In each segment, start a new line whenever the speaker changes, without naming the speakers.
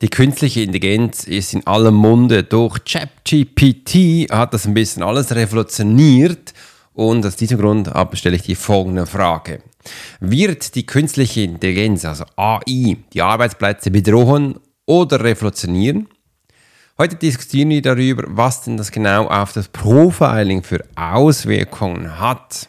Die künstliche Intelligenz ist in allem Munde. Durch ChatGPT hat das ein bisschen alles revolutioniert. Und aus diesem Grund stelle ich die folgende Frage. Wird die künstliche Intelligenz, also AI, die Arbeitsplätze bedrohen oder revolutionieren? Heute diskutieren wir darüber, was denn das genau auf das Profiling für Auswirkungen hat.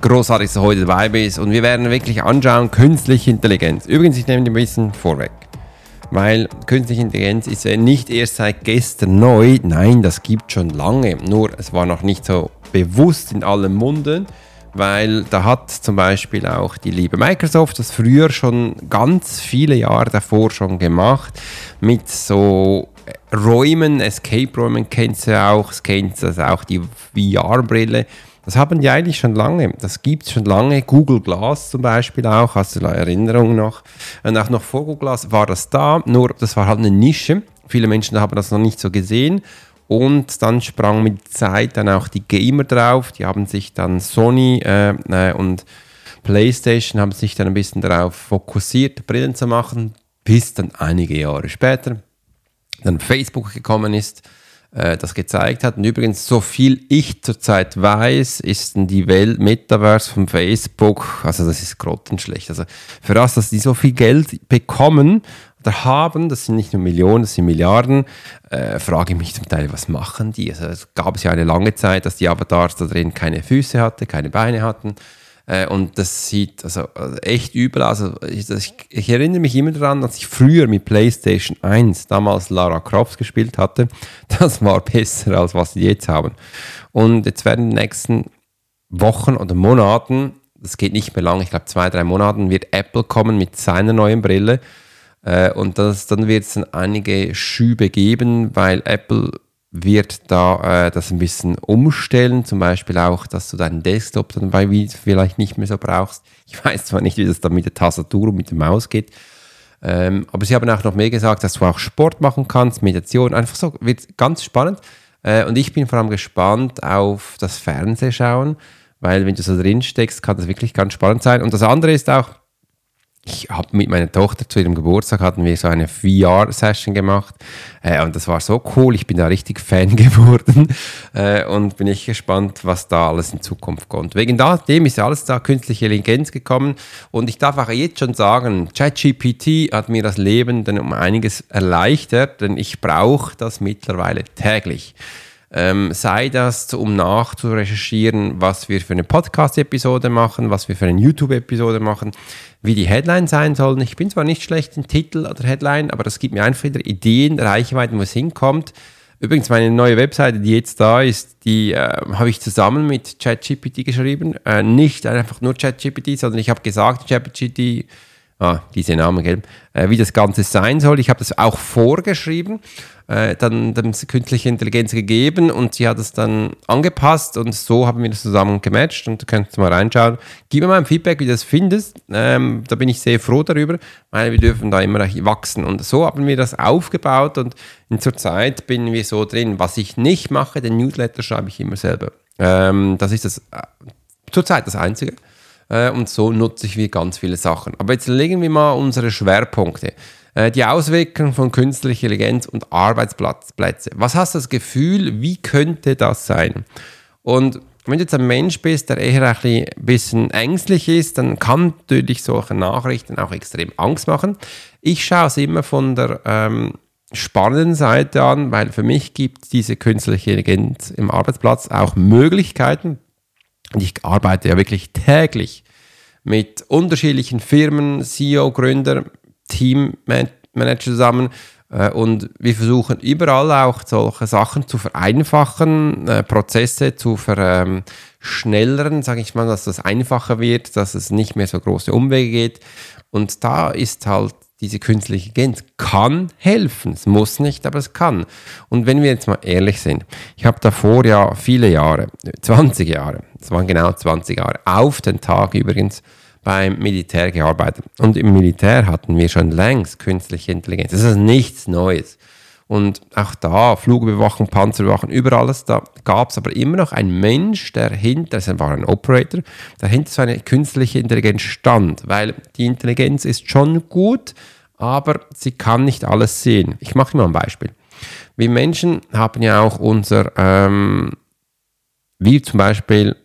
großartig, dass du heute dabei bist. Und wir werden wirklich anschauen, künstliche Intelligenz. Übrigens, ich nehme dir ein bisschen vorweg, weil künstliche Intelligenz ist ja nicht erst seit gestern neu, nein, das gibt schon lange, nur es war noch nicht so bewusst in allen Munden, weil da hat zum Beispiel auch die liebe Microsoft das früher schon ganz viele Jahre davor schon gemacht. Mit so Räumen, Escape-Räumen kennst du auch, kennst du auch die VR-Brille, das haben die eigentlich schon lange. Das gibt es schon lange. Google Glass zum Beispiel auch, hast du eine Erinnerung noch? Und auch noch vor Google Glass war das da, nur das war halt eine Nische. Viele Menschen haben das noch nicht so gesehen. Und dann sprang mit Zeit dann auch die Gamer drauf. Die haben sich dann Sony äh, äh, und PlayStation haben sich dann ein bisschen darauf fokussiert, Brillen zu machen, bis dann einige Jahre später dann Facebook gekommen ist äh, das gezeigt hat. Und übrigens, so viel ich zurzeit weiß, ist die Welt Metaverse von Facebook, also das ist grottenschlecht. Also für das, dass die so viel Geld bekommen oder haben, das sind nicht nur Millionen, das sind Milliarden, äh, frage ich mich zum Teil, was machen die? Also es gab es ja eine lange Zeit, dass die Avatars da drin keine Füße hatten, keine Beine hatten. Äh, und das sieht also, also echt übel aus. Also ich, ich, erinnere mich immer daran, dass ich früher mit PlayStation 1 damals Lara Croft gespielt hatte. Das war besser als was sie jetzt haben. Und jetzt werden in den nächsten Wochen oder Monaten, das geht nicht mehr lang, ich glaube zwei, drei Monaten, wird Apple kommen mit seiner neuen Brille. Äh, und das, dann wird es dann einige Schübe geben, weil Apple wird da äh, das ein bisschen umstellen, zum Beispiel auch, dass du deinen Desktop dann bei vielleicht nicht mehr so brauchst. Ich weiß zwar nicht, wie das dann mit der Tastatur und mit der Maus geht, ähm, aber sie haben auch noch mehr gesagt, dass du auch Sport machen kannst, Meditation, einfach so, wird ganz spannend. Äh, und ich bin vor allem gespannt auf das Fernsehschauen, weil wenn du so drin steckst, kann das wirklich ganz spannend sein. Und das andere ist auch, ich habe mit meiner Tochter zu ihrem Geburtstag hatten wir so eine VR-Session gemacht äh, und das war so cool. Ich bin da richtig Fan geworden äh, und bin ich gespannt, was da alles in Zukunft kommt. Wegen dem ist alles da künstliche Intelligenz gekommen und ich darf auch jetzt schon sagen, ChatGPT hat mir das Leben dann um einiges erleichtert, denn ich brauche das mittlerweile täglich. Ähm, sei das, um nachzurecherchieren, was wir für eine Podcast-Episode machen, was wir für eine YouTube-Episode machen, wie die Headlines sein sollen. Ich bin zwar nicht schlecht im Titel oder Headline, aber das gibt mir einfach wieder Ideen, Reichweiten, wo es hinkommt. Übrigens, meine neue Webseite, die jetzt da ist, die äh, habe ich zusammen mit ChatGPT geschrieben. Äh, nicht einfach nur ChatGPT, sondern ich habe gesagt, ChatGPT ah, diese Namen, gell? Äh, wie das Ganze sein soll. Ich habe das auch vorgeschrieben, äh, dann dem künstliche Intelligenz gegeben und sie hat es dann angepasst und so haben wir das zusammen gematcht und du kannst mal reinschauen. Gib mir mal ein Feedback, wie du das findest. Ähm, da bin ich sehr froh darüber, weil wir dürfen da immer wachsen und so haben wir das aufgebaut und in zur Zeit bin wir so drin. Was ich nicht mache, den Newsletter schreibe ich immer selber. Ähm, das ist das äh, zurzeit das Einzige. Äh, und so nutze ich wie ganz viele Sachen. Aber jetzt legen wir mal unsere Schwerpunkte. Äh, die Auswirkungen von künstlicher Intelligenz und Arbeitsplätze. Was hast du das Gefühl, wie könnte das sein? Und wenn du jetzt ein Mensch bist, der eher ein bisschen ängstlich ist, dann kann natürlich solche Nachrichten auch extrem Angst machen. Ich schaue es immer von der ähm, spannenden Seite an, weil für mich gibt diese künstliche Intelligenz im Arbeitsplatz auch Möglichkeiten. Und ich arbeite ja wirklich täglich mit unterschiedlichen Firmen, CEO, Gründer, Teammanager zusammen. Äh, und wir versuchen überall auch solche Sachen zu vereinfachen, äh, Prozesse zu verschnellern, sage ich mal, dass das einfacher wird, dass es nicht mehr so große Umwege geht. Und da ist halt diese künstliche Intelligenz kann helfen. Es muss nicht, aber es kann. Und wenn wir jetzt mal ehrlich sind, ich habe davor ja viele Jahre, 20 Jahre, es waren genau 20 Jahre, auf den Tag übrigens, beim Militär gearbeitet. Und im Militär hatten wir schon längst künstliche Intelligenz. Das ist nichts Neues. Und auch da, Flugbewachung, Panzerbewachung, über alles, da gab es aber immer noch einen Mensch, der hinter, das war ein Operator, der hinter so eine künstliche Intelligenz stand, weil die Intelligenz ist schon gut, aber sie kann nicht alles sehen. Ich mache mal ein Beispiel. Wir Menschen haben ja auch unser, ähm, wie zum Beispiel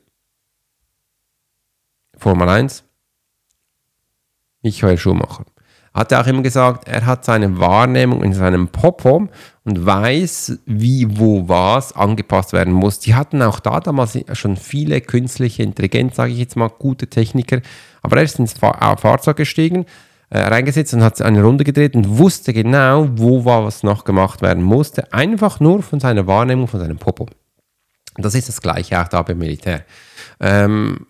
Formel 1, Michael Schumacher. Hat er auch immer gesagt, er hat seine Wahrnehmung in seinem Popo und weiß, wie, wo, was angepasst werden muss. Die hatten auch da damals schon viele künstliche Intelligenz, sage ich jetzt mal, gute Techniker. Aber er ist ins Fahrzeug gestiegen, äh, reingesetzt und hat eine Runde gedreht und wusste genau, wo was noch gemacht werden musste. Einfach nur von seiner Wahrnehmung, von seinem Popo. Das ist das Gleiche auch da beim Militär. Ähm,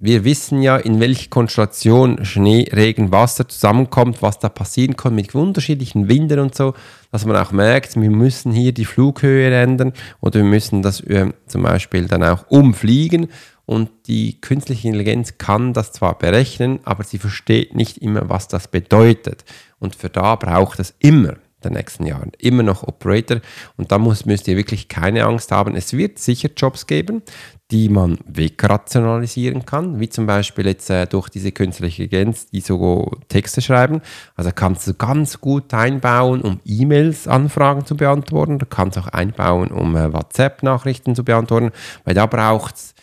wir wissen ja, in welcher Konstellation Schnee, Regen, Wasser zusammenkommt, was da passieren kann mit unterschiedlichen Winden und so, dass man auch merkt, wir müssen hier die Flughöhe ändern oder wir müssen das äh, zum Beispiel dann auch umfliegen und die künstliche Intelligenz kann das zwar berechnen, aber sie versteht nicht immer, was das bedeutet. Und für da braucht es immer der nächsten Jahren. Immer noch Operator und da muss, müsst ihr wirklich keine Angst haben. Es wird sicher Jobs geben, die man wegrationalisieren kann, wie zum Beispiel jetzt äh, durch diese künstliche Intelligenz, die so Texte schreiben. Also kannst du ganz gut einbauen, um E-Mails-Anfragen zu beantworten. Du kannst auch einbauen, um äh, WhatsApp-Nachrichten zu beantworten, weil da braucht es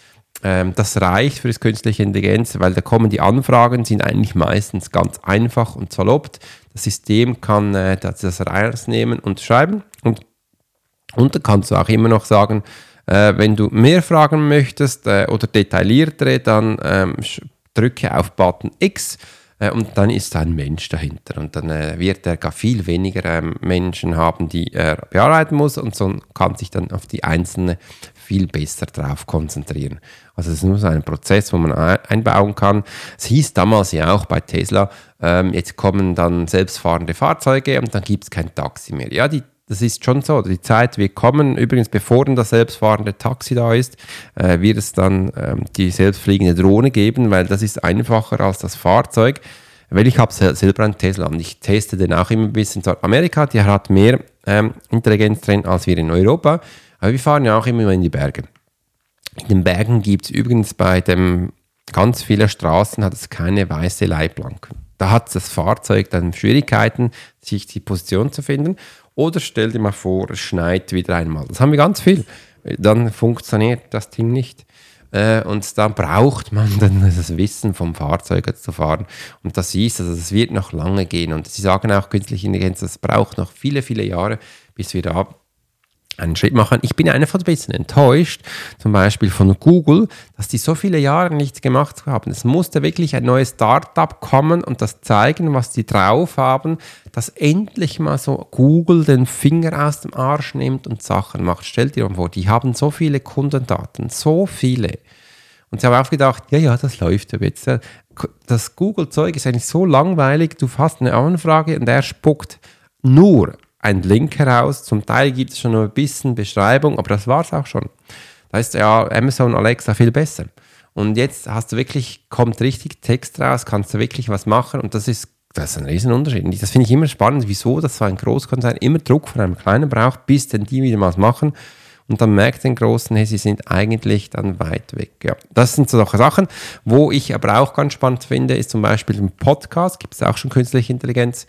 das reicht für das künstliche Intelligenz, weil da kommen die Anfragen, sind eigentlich meistens ganz einfach und salopp. Das System kann äh, das, das rausnehmen und schreiben und, und dann kannst du auch immer noch sagen, äh, wenn du mehr fragen möchtest äh, oder detailliertere, dann ähm, drücke auf Button X äh, und dann ist da ein Mensch dahinter. Und dann äh, wird er gar viel weniger ähm, Menschen haben, die er bearbeiten muss und so kann sich dann auf die einzelne viel besser drauf konzentrieren. Also es ist nur so ein Prozess, wo man einbauen kann. Es hieß damals ja auch bei Tesla, ähm, jetzt kommen dann selbstfahrende Fahrzeuge und dann gibt es kein Taxi mehr. Ja, die das ist schon so. Die Zeit wird kommen. Übrigens, bevor dann das selbstfahrende Taxi da ist, äh, wird es dann ähm, die selbstfliegende Drohne geben, weil das ist einfacher als das Fahrzeug. Weil ich habe selber einen Tesla und ich teste den auch immer ein bisschen. Amerika, die hat mehr ähm, Intelligenz drin als wir in Europa. Aber wir fahren ja auch immer in die Berge. In den Bergen gibt es übrigens bei dem ganz vielen Straßen hat es keine weiße Leitplanken. Da hat das Fahrzeug dann Schwierigkeiten, sich die Position zu finden. Oder stell dir mal vor, es schneit wieder einmal. Das haben wir ganz viel. Dann funktioniert das Ding nicht. Äh, und dann braucht man dann das Wissen vom Fahrzeug zu fahren. Und das ist, also das wird noch lange gehen. Und sie sagen auch, künstliche Intelligenz, das braucht noch viele, viele Jahre, bis wir da einen Schritt machen. Ich bin einfach ein bisschen enttäuscht, zum Beispiel von Google, dass die so viele Jahre nichts gemacht haben. Es musste wirklich ein neues Startup kommen und das zeigen, was die drauf haben, dass endlich mal so Google den Finger aus dem Arsch nimmt und Sachen macht. Stellt dir mal vor, die haben so viele Kundendaten, so viele. Und sie haben auch gedacht, ja, ja, das läuft ja jetzt. Das Google-Zeug ist eigentlich so langweilig, du hast eine Anfrage und er spuckt nur ein Link heraus. Zum Teil gibt es schon noch ein bisschen Beschreibung, aber das war es auch schon. Da ist ja Amazon Alexa viel besser. Und jetzt hast du wirklich, kommt richtig Text raus, kannst du wirklich was machen und das ist, das ist ein Riesenunterschied. Das finde ich immer spannend, wieso das so ein Großkonzern immer Druck von einem kleinen braucht, bis denn die wieder was machen. Und dann merkt den Großen, hey, sie sind eigentlich dann weit weg. Ja, das sind so Sachen. Wo ich aber auch ganz spannend finde, ist zum Beispiel im Podcast, gibt es auch schon künstliche Intelligenz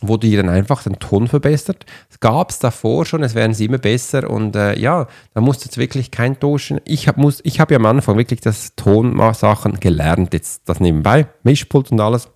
wo die dann einfach den Ton verbessert. Es gab es davor schon, es werden sie immer besser und äh, ja, da musst du jetzt wirklich kein Tauschen. Ich habe hab ja am Anfang wirklich das Tonsachen gelernt, jetzt das nebenbei, Mischpult und alles.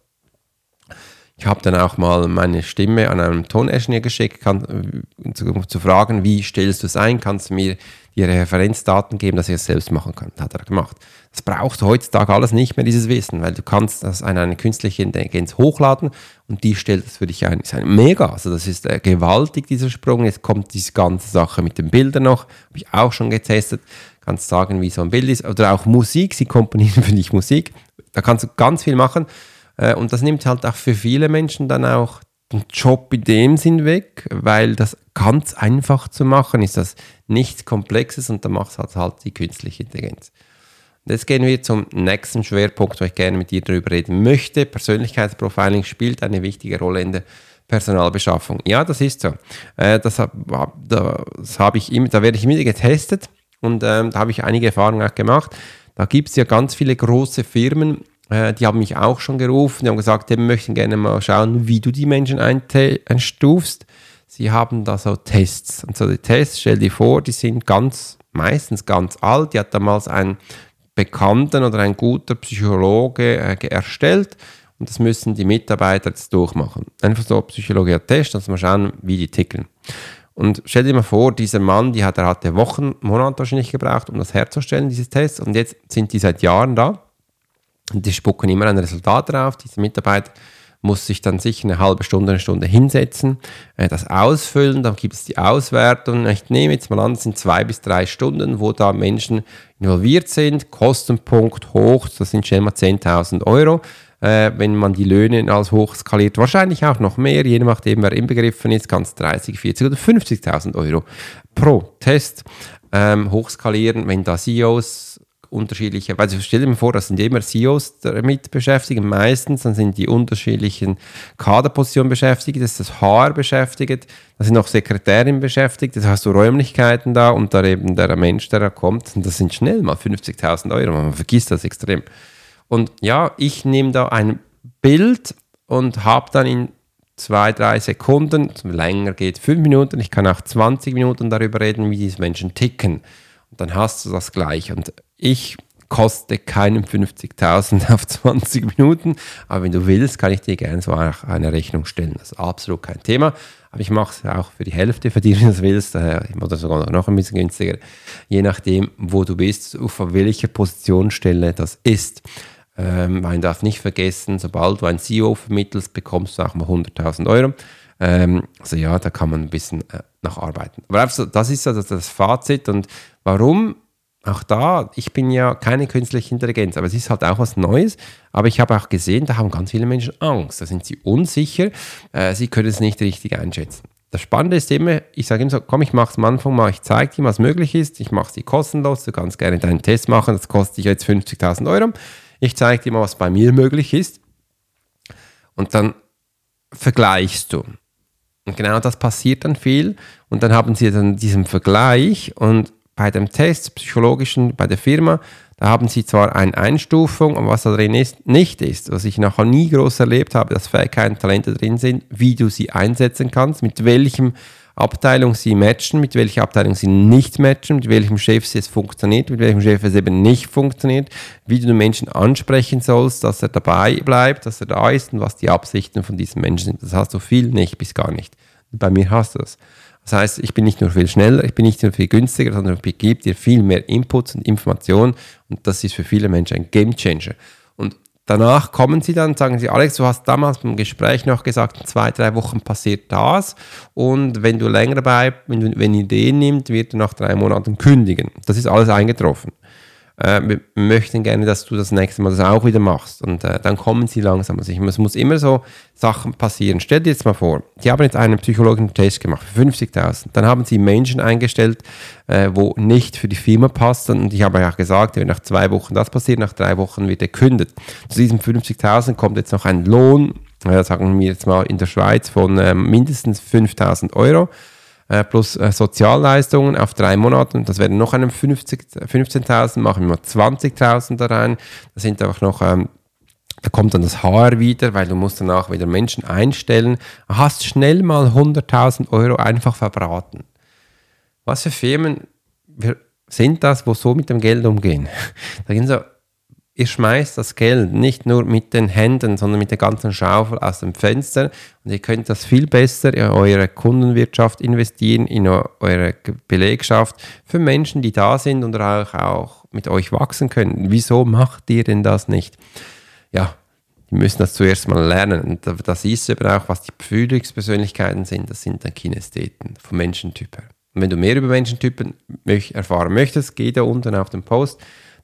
Ich habe dann auch mal meine Stimme an einen Toningenieur geschickt, kann, äh, zu, zu, fragen, wie stellst du es ein? Kannst du mir die Referenzdaten geben, dass ich es selbst machen kann? Das hat er gemacht. Das braucht heutzutage alles nicht mehr, dieses Wissen, weil du kannst das an eine künstliche Intelligenz hochladen und die stellt es für dich ein. Das ist ein mega, also das ist äh, gewaltig, dieser Sprung. Jetzt kommt diese ganze Sache mit den Bildern noch, habe ich auch schon getestet. Kannst sagen, wie so ein Bild ist. Oder auch Musik, sie komponieren für dich Musik. Da kannst du ganz viel machen. Äh, und das nimmt halt auch für viele Menschen dann auch den Job in dem Sinn weg, weil das ganz einfach zu machen ist, das nichts Komplexes und da macht es halt, halt die künstliche Intelligenz. Jetzt gehen wir zum nächsten Schwerpunkt, wo ich gerne mit dir darüber reden möchte. Persönlichkeitsprofiling spielt eine wichtige Rolle in der Personalbeschaffung. Ja, das ist so. Äh, das das habe ich da werde ich immer getestet und ähm, da habe ich einige Erfahrungen auch gemacht. Da gibt es ja ganz viele große Firmen, äh, die haben mich auch schon gerufen, die haben gesagt, wir möchten gerne mal schauen, wie du die Menschen einstufst. Sie haben da so Tests. Und so die Tests, stell dir vor, die sind ganz, meistens ganz alt. Die hat damals ein Bekannten oder ein guter Psychologe äh, erstellt und das müssen die Mitarbeiter jetzt durchmachen. Einfach so Psychologie Test, dass wir schauen, wie die ticken. Und stell dir mal vor, dieser Mann, die hat, er hatte Wochen, Monate wahrscheinlich gebraucht, um das herzustellen, dieses Test. Und jetzt sind die seit Jahren da. Die spucken immer ein Resultat drauf. Dieser Mitarbeiter muss sich dann sicher eine halbe Stunde, eine Stunde hinsetzen, äh, das ausfüllen, dann gibt es die Auswertung. Ich nehme jetzt mal an, es sind zwei bis drei Stunden, wo da Menschen involviert sind, Kostenpunkt hoch, das sind schon mal 10.000 Euro. Äh, wenn man die Löhne als hoch skaliert, wahrscheinlich auch noch mehr, je nachdem, wer inbegriffen ist, es 30, 40 oder 50.000 Euro pro Test ähm, hochskalieren, wenn da CEOs unterschiedliche, also stell dir mal vor, das sind immer CEOs damit beschäftigt, meistens, dann sind die unterschiedlichen Kaderpositionen beschäftigt, das ist das HR beschäftigt, da sind noch Sekretärinnen beschäftigt, das hast du Räumlichkeiten da und da eben der Mensch, der da kommt, und das sind schnell mal 50.000 Euro, man vergisst das extrem. Und ja, ich nehme da ein Bild und habe dann in zwei, drei Sekunden, länger geht fünf Minuten, ich kann auch 20 Minuten darüber reden, wie diese Menschen ticken. Und dann hast du das gleich. Und ich koste keinen 50.000 auf 20 Minuten, aber wenn du willst, kann ich dir gerne so eine Rechnung stellen. Das ist absolut kein Thema. Aber ich mache es auch für die Hälfte für wenn du das willst, oder sogar noch ein bisschen günstiger, je nachdem, wo du bist, auf welcher Positionsstelle das ist. Ähm, man darf nicht vergessen, sobald du ein CEO vermittelst, bekommst du auch mal 100.000 Euro. Ähm, also ja, da kann man ein bisschen äh, nacharbeiten. Aber das ist also das Fazit und warum auch da, ich bin ja keine künstliche Intelligenz, aber es ist halt auch was Neues. Aber ich habe auch gesehen, da haben ganz viele Menschen Angst, da sind sie unsicher, äh, sie können es nicht richtig einschätzen. Das Spannende ist immer, ich sage immer so, komm, ich mache es am Anfang mal, ich zeige dir, was möglich ist, ich mache es kostenlos, du kannst gerne deinen Test machen, das kostet dich jetzt 50.000 Euro. Ich zeige dir mal, was bei mir möglich ist. Und dann vergleichst du. Und genau das passiert dann viel. Und dann haben sie dann diesen Vergleich und bei dem Test, psychologischen, bei der Firma, da haben sie zwar eine Einstufung, aber was da drin ist, nicht ist, was ich nachher nie groß erlebt habe, dass Fähigkeiten, Talente drin sind, wie du sie einsetzen kannst, mit welchem Abteilung sie matchen, mit welcher Abteilung sie nicht matchen, mit welchem Chef es funktioniert, mit welchem Chef es eben nicht funktioniert, wie du den Menschen ansprechen sollst, dass er dabei bleibt, dass er da ist und was die Absichten von diesem Menschen sind. Das hast du viel nicht bis gar nicht. Bei mir hast du das. Das heißt, ich bin nicht nur viel schneller, ich bin nicht nur viel günstiger, sondern ich gebe dir viel mehr Inputs und Informationen und das ist für viele Menschen ein Game Changer. Und danach kommen sie dann, sagen sie, Alex, du hast damals beim Gespräch noch gesagt, in zwei, drei Wochen passiert das und wenn du länger bleibst, wenn du wenn Ideen nimmt, wird er nach drei Monaten kündigen. Das ist alles eingetroffen äh, wir möchten gerne, dass du das nächste Mal das auch wieder machst. Und äh, dann kommen sie langsam. Also es muss immer so Sachen passieren. Stell dir jetzt mal vor, die haben jetzt einen psychologischen Test gemacht für 50.000. Dann haben sie Menschen eingestellt, äh, wo nicht für die Firma passen. Und ich habe ja auch gesagt, wenn nach zwei Wochen das passiert, nach drei Wochen wird er kündet. Zu diesen 50.000 kommt jetzt noch ein Lohn, äh, sagen wir jetzt mal in der Schweiz, von ähm, mindestens 5.000 Euro. Äh, plus äh, Sozialleistungen auf drei Monate. Das werden noch einem 15.000, machen wir mal 20.000 da rein. Das sind einfach noch, ähm, da kommt dann das HR wieder, weil du musst danach wieder Menschen einstellen. Du hast schnell mal 100.000 Euro einfach verbraten. Was für Firmen sind das, wo so mit dem Geld umgehen? Da gehen so ihr schmeißt das Geld nicht nur mit den Händen, sondern mit der ganzen Schaufel aus dem Fenster und ihr könnt das viel besser in eure Kundenwirtschaft investieren, in eure Belegschaft für Menschen, die da sind und auch, auch mit euch wachsen können. Wieso macht ihr denn das nicht? Ja, die müssen das zuerst mal lernen. Und das ist eben auch, was die Führungspersönlichkeiten sind. Das sind dann Kinestheten vom Menschentyp her. Und wenn du mehr über Menschentypen erfahren möchtest, geh da unten auf den Post.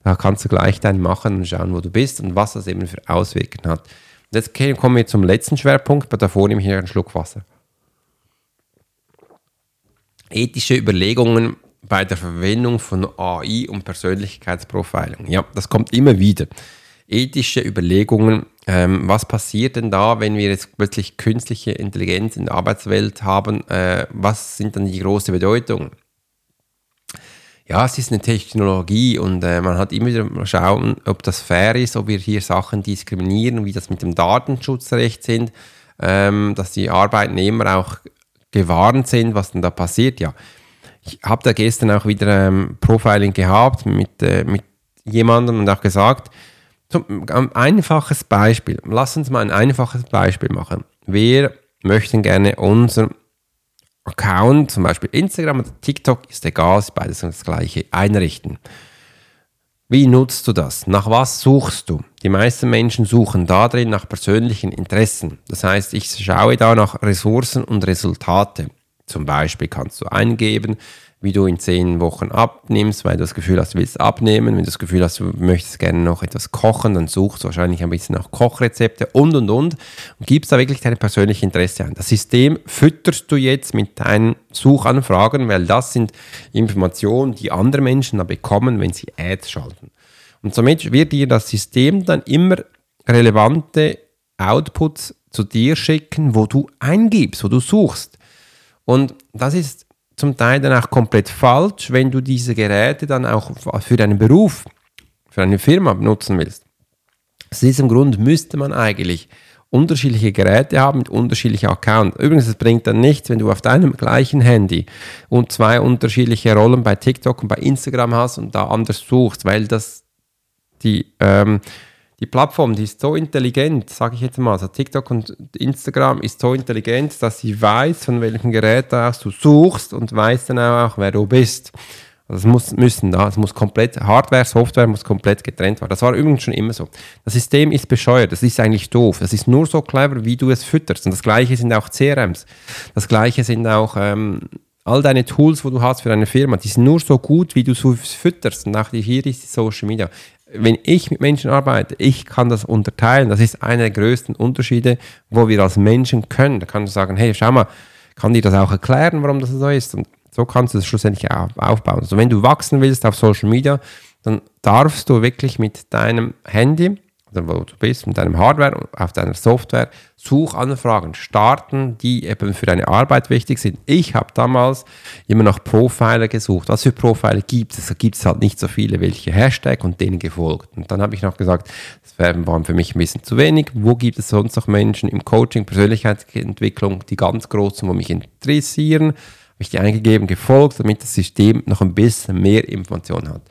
Da kannst du gleich deinen machen und schauen, wo du bist und was das eben für Auswirkungen hat. Und jetzt kommen wir zum letzten Schwerpunkt, aber davor nehme ich einen Schluck Wasser. Ethische Überlegungen bei der Verwendung von AI und Persönlichkeitsprofiling. Ja, das kommt immer wieder. Ethische Überlegungen, ähm, was passiert denn da, wenn wir jetzt plötzlich künstliche Intelligenz in der Arbeitswelt haben? Äh, was sind dann die großen Bedeutungen? Ja, es ist eine Technologie und äh, man hat immer wieder mal schauen, ob das fair ist, ob wir hier Sachen diskriminieren, wie das mit dem Datenschutzrecht sind, ähm, dass die Arbeitnehmer auch gewarnt sind, was denn da passiert. Ja, ich habe da gestern auch wieder ähm, Profiling gehabt mit, äh, mit jemandem und auch gesagt, zum, ein einfaches Beispiel, lass uns mal ein einfaches Beispiel machen. Wir möchten gerne unser Account, zum Beispiel Instagram oder TikTok, ist egal, ist beides das gleiche, einrichten. Wie nutzt du das? Nach was suchst du? Die meisten Menschen suchen da drin nach persönlichen Interessen. Das heißt, ich schaue da nach Ressourcen und Resultate. Zum Beispiel kannst du eingeben, wie du in zehn Wochen abnimmst, weil du das Gefühl hast, du willst abnehmen. Wenn du das Gefühl hast, du möchtest gerne noch etwas kochen, dann suchst du wahrscheinlich ein bisschen nach Kochrezepte und und und und gibst da wirklich deine persönliche Interesse ein. Das System fütterst du jetzt mit deinen Suchanfragen, weil das sind Informationen, die andere Menschen dann bekommen, wenn sie Ads schalten. Und somit wird dir das System dann immer relevante Outputs zu dir schicken, wo du eingibst, wo du suchst. Und das ist zum Teil dann auch komplett falsch, wenn du diese Geräte dann auch für deinen Beruf, für eine Firma nutzen willst. Aus diesem Grund müsste man eigentlich unterschiedliche Geräte haben mit unterschiedlichen Accounts. Übrigens, es bringt dann nichts, wenn du auf deinem gleichen Handy und zwei unterschiedliche Rollen bei TikTok und bei Instagram hast und da anders suchst, weil das die ähm, die Plattform, die ist so intelligent, sage ich jetzt mal, also TikTok und Instagram ist so intelligent, dass sie weiß, von welchem Gerät aus du suchst und weiß dann auch, wer du bist. Also es muss, müssen da, es muss komplett, Hardware, Software muss komplett getrennt werden. Das war übrigens schon immer so. Das System ist bescheuert, das ist eigentlich doof. Das ist nur so clever, wie du es fütterst. Und das gleiche sind auch CRMs. Das gleiche sind auch ähm, all deine Tools, wo du hast für deine Firma. Die sind nur so gut, wie du es fütterst. Und auch hier ist die Social Media wenn ich mit Menschen arbeite, ich kann das unterteilen. Das ist einer der größten Unterschiede, wo wir als Menschen können. Da kannst du sagen, hey, schau mal, kann dir das auch erklären, warum das so ist? Und so kannst du es schlussendlich aufbauen. Also wenn du wachsen willst auf Social Media, dann darfst du wirklich mit deinem Handy oder wo du bist, mit deinem Hardware auf deiner Software Suchanfragen starten, die eben für deine Arbeit wichtig sind. Ich habe damals immer nach Profiler gesucht. Was für Profile gibt es? Da gibt es halt nicht so viele, welche Hashtag und denen gefolgt. Und dann habe ich noch gesagt, das waren für mich ein bisschen zu wenig. Wo gibt es sonst noch Menschen im Coaching, Persönlichkeitsentwicklung, die ganz großen, wo mich interessieren? Habe ich die eingegeben, gefolgt, damit das System noch ein bisschen mehr Informationen hat.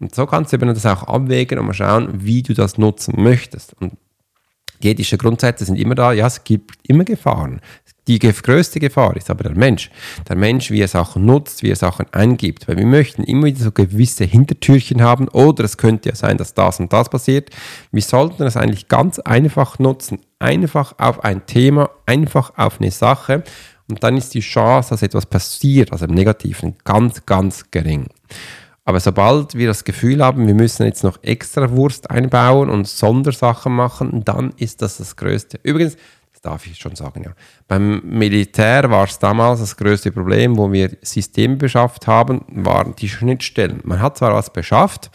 Und so kannst du eben das auch abwägen und mal schauen, wie du das nutzen möchtest. Und die ethischen Grundsätze sind immer da, ja, es gibt immer Gefahren. Die größte Gefahr ist aber der Mensch. Der Mensch, wie er Sachen nutzt, wie er Sachen eingibt. Weil wir möchten immer wieder so gewisse Hintertürchen haben oder es könnte ja sein, dass das und das passiert. Wir sollten es eigentlich ganz einfach nutzen. Einfach auf ein Thema, einfach auf eine Sache. Und dann ist die Chance, dass etwas passiert, also im Negativen, ganz, ganz gering. Aber sobald wir das Gefühl haben, wir müssen jetzt noch extra Wurst einbauen und Sondersachen machen, dann ist das das Größte. Übrigens, das darf ich schon sagen, ja. Beim Militär war es damals das größte Problem, wo wir Systeme beschafft haben, waren die Schnittstellen. Man hat zwar was beschafft,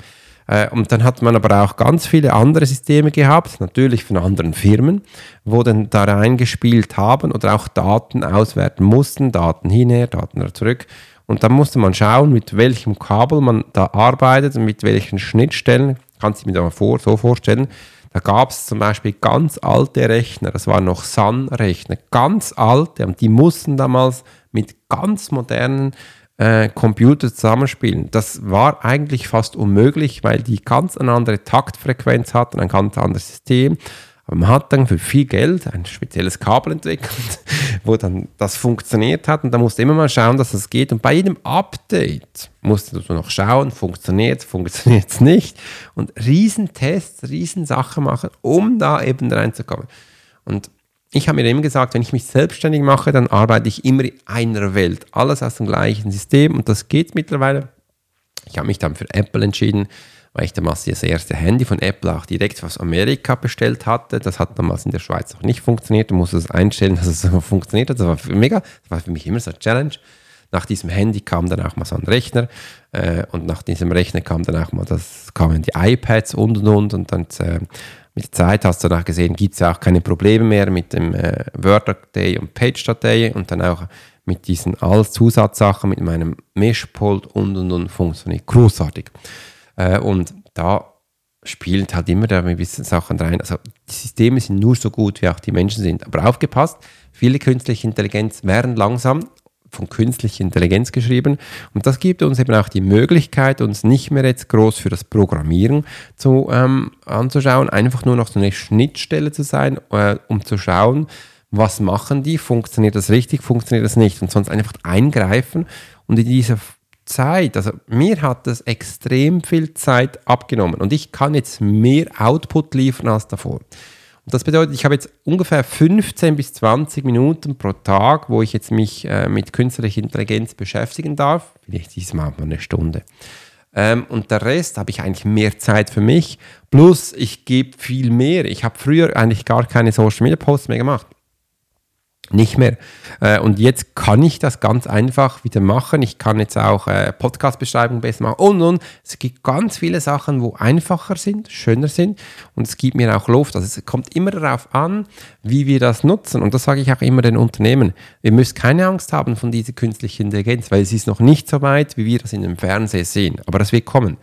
äh, und dann hat man aber auch ganz viele andere Systeme gehabt, natürlich von anderen Firmen, wo dann da reingespielt haben oder auch Daten auswerten mussten, Daten hinher, Daten zurück. Und dann musste man schauen, mit welchem Kabel man da arbeitet und mit welchen Schnittstellen. Kannst du mir da mal so vorstellen. Da gab es zum Beispiel ganz alte Rechner, das waren noch Sun-Rechner, ganz alte, und die mussten damals mit ganz modernen äh, Computer zusammenspielen. Das war eigentlich fast unmöglich, weil die ganz eine andere Taktfrequenz hatten, ein ganz anderes System. Aber man hat dann für viel Geld ein spezielles Kabel entwickelt, wo dann das funktioniert hat. Und da musste immer mal schauen, dass das geht. Und bei jedem Update musste du noch schauen, funktioniert es, funktioniert es nicht. Und Riesentests, Riesensachen machen, um da eben reinzukommen. Und ich habe mir immer gesagt, wenn ich mich selbstständig mache, dann arbeite ich immer in einer Welt. Alles aus dem gleichen System und das geht mittlerweile. Ich habe mich dann für Apple entschieden, weil ich damals das erste Handy von Apple auch direkt aus Amerika bestellt hatte. Das hat damals in der Schweiz noch nicht funktioniert. Du musst es einstellen, dass es funktioniert hat. Das war mega, das war für mich immer so eine Challenge. Nach diesem Handy kam dann auch mal so ein Rechner äh, und nach diesem Rechner kam dann auch mal das, kamen die iPads und und und und dann äh, mit der Zeit hast du danach gesehen, gibt es ja auch keine Probleme mehr mit dem äh, Word-Datei und Page-Datei und dann auch mit diesen all Zusatzsachen, mit meinem Mischpult und und und funktioniert großartig. Äh, und da spielen halt immer da ein bisschen Sachen rein. Also die Systeme sind nur so gut, wie auch die Menschen sind. Aber aufgepasst, viele künstliche Intelligenz werden langsam von künstlicher Intelligenz geschrieben. Und das gibt uns eben auch die Möglichkeit, uns nicht mehr jetzt groß für das Programmieren zu, ähm, anzuschauen, einfach nur noch so eine Schnittstelle zu sein, äh, um zu schauen, was machen die, funktioniert das richtig, funktioniert das nicht und sonst einfach eingreifen und in dieser Zeit, also mir hat das extrem viel Zeit abgenommen und ich kann jetzt mehr Output liefern als davor. Und das bedeutet, ich habe jetzt ungefähr 15 bis 20 Minuten pro Tag, wo ich jetzt mich äh, mit künstlicher Intelligenz beschäftigen darf. Vielleicht diesmal mal eine Stunde. Ähm, und der Rest habe ich eigentlich mehr Zeit für mich. Plus, ich gebe viel mehr. Ich habe früher eigentlich gar keine Social Media Posts mehr gemacht nicht mehr. Äh, und jetzt kann ich das ganz einfach wieder machen. Ich kann jetzt auch äh, Podcast-Beschreibungen besser machen und, und. Es gibt ganz viele Sachen, wo einfacher sind, schöner sind und es gibt mir auch Luft. Also es kommt immer darauf an, wie wir das nutzen. Und das sage ich auch immer den Unternehmen. Ihr müsst keine Angst haben von dieser künstlichen Intelligenz, weil es ist noch nicht so weit, wie wir das in dem Fernsehen sehen. Aber das wird kommen.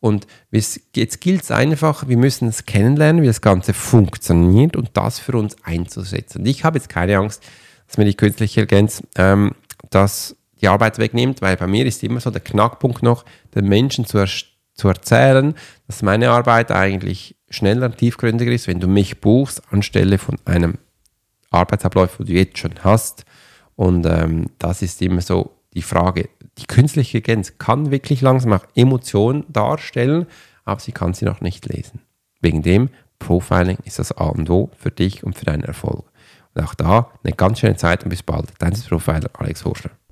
Und jetzt gilt es einfach, wir müssen es kennenlernen, wie das Ganze funktioniert und das für uns einzusetzen. Und ich habe jetzt keine Angst, dass mir die künstliche Intelligenz ähm, das die Arbeit wegnimmt, weil bei mir ist immer so der Knackpunkt noch, den Menschen zu, er zu erzählen, dass meine Arbeit eigentlich schneller und tiefgründiger ist, wenn du mich buchst, anstelle von einem Arbeitsablauf, wo du jetzt schon hast. Und ähm, das ist immer so die Frage, die künstliche Intelligenz kann wirklich langsam auch Emotionen darstellen, aber sie kann sie noch nicht lesen. Wegen dem Profiling ist das A und O für dich und für deinen Erfolg. Und auch da eine ganz schöne Zeit und bis bald. Dein Profiler Alex Horschler.